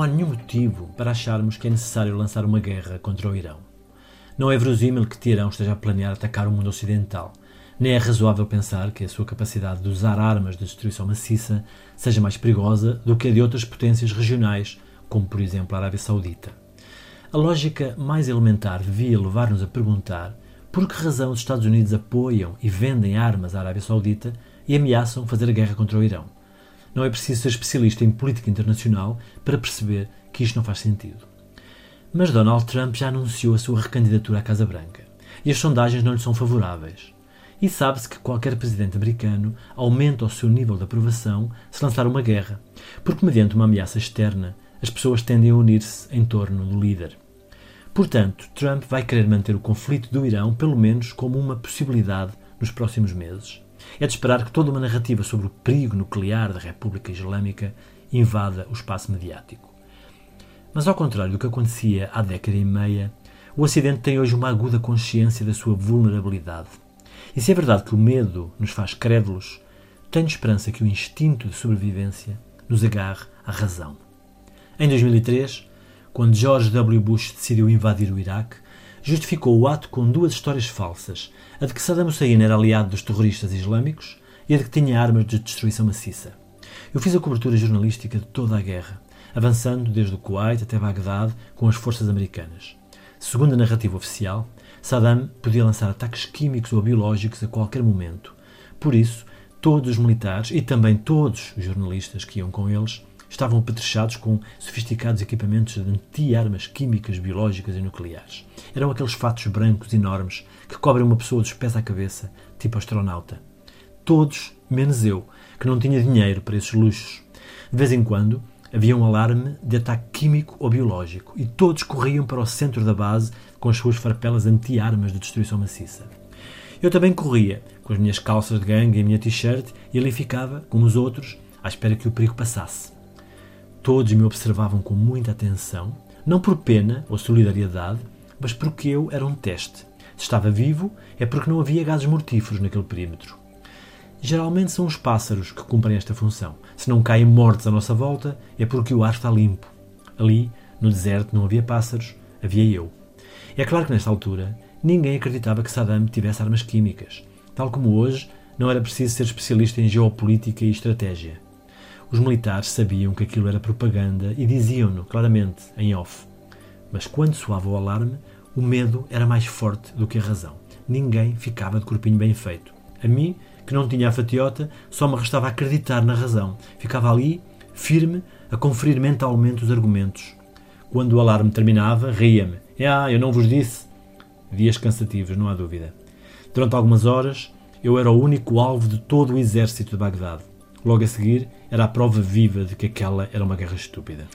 Não há nenhum motivo para acharmos que é necessário lançar uma guerra contra o Irão. Não é verosímil que Teherão esteja a planear atacar o mundo ocidental, nem é razoável pensar que a sua capacidade de usar armas de destruição maciça seja mais perigosa do que a de outras potências regionais, como por exemplo a Arábia Saudita. A lógica mais elementar devia levar-nos a perguntar por que razão os Estados Unidos apoiam e vendem armas à Arábia Saudita e ameaçam fazer a guerra contra o Irão. Não é preciso ser especialista em política internacional para perceber que isto não faz sentido. Mas Donald Trump já anunciou a sua recandidatura à Casa Branca e as sondagens não lhe são favoráveis. E sabe-se que qualquer presidente americano aumenta o seu nível de aprovação se lançar uma guerra, porque, mediante uma ameaça externa, as pessoas tendem a unir-se em torno do líder. Portanto, Trump vai querer manter o conflito do Irão, pelo menos, como uma possibilidade nos próximos meses. É de esperar que toda uma narrativa sobre o perigo nuclear da República Islâmica invada o espaço mediático. Mas, ao contrário do que acontecia há década e meia, o Ocidente tem hoje uma aguda consciência da sua vulnerabilidade e se é verdade que o medo nos faz crédulos, tenho esperança que o instinto de sobrevivência nos agarre à razão. Em 2003, quando George W. Bush decidiu invadir o Iraque, justificou o ato com duas histórias falsas: a de que Saddam Hussein era aliado dos terroristas islâmicos e a de que tinha armas de destruição maciça. Eu fiz a cobertura jornalística de toda a guerra, avançando desde o Kuwait até Bagdade com as forças americanas. Segundo a narrativa oficial, Saddam podia lançar ataques químicos ou biológicos a qualquer momento. Por isso, todos os militares e também todos os jornalistas que iam com eles estavam apetrechados com sofisticados equipamentos de anti-armas químicas, biológicas e nucleares. Eram aqueles fatos brancos enormes que cobrem uma pessoa dos pés à cabeça, tipo astronauta. Todos, menos eu, que não tinha dinheiro para esses luxos. De vez em quando, Havia um alarme de ataque químico ou biológico e todos corriam para o centro da base com as suas farpelas anti-armas de destruição maciça. Eu também corria, com as minhas calças de gangue e a minha t-shirt, e ali ficava, como os outros, à espera que o perigo passasse. Todos me observavam com muita atenção, não por pena ou solidariedade, mas porque eu era um teste. Se estava vivo, é porque não havia gases mortíferos naquele perímetro. Geralmente são os pássaros que cumprem esta função. Se não caem mortos à nossa volta, é porque o ar está limpo. Ali, no deserto, não havia pássaros, havia eu. É claro que nesta altura ninguém acreditava que Saddam tivesse armas químicas. Tal como hoje, não era preciso ser especialista em geopolítica e estratégia. Os militares sabiam que aquilo era propaganda e diziam-no claramente, em off. Mas quando soava o alarme, o medo era mais forte do que a razão. Ninguém ficava de corpinho bem feito. A mim que não tinha a fatiota, só me restava acreditar na razão. Ficava ali, firme, a conferir mentalmente os argumentos. Quando o alarme terminava, ria-me. Ah, eu não vos disse. Dias cansativos, não há dúvida. Durante algumas horas, eu era o único alvo de todo o exército de Bagdade. Logo a seguir, era a prova viva de que aquela era uma guerra estúpida.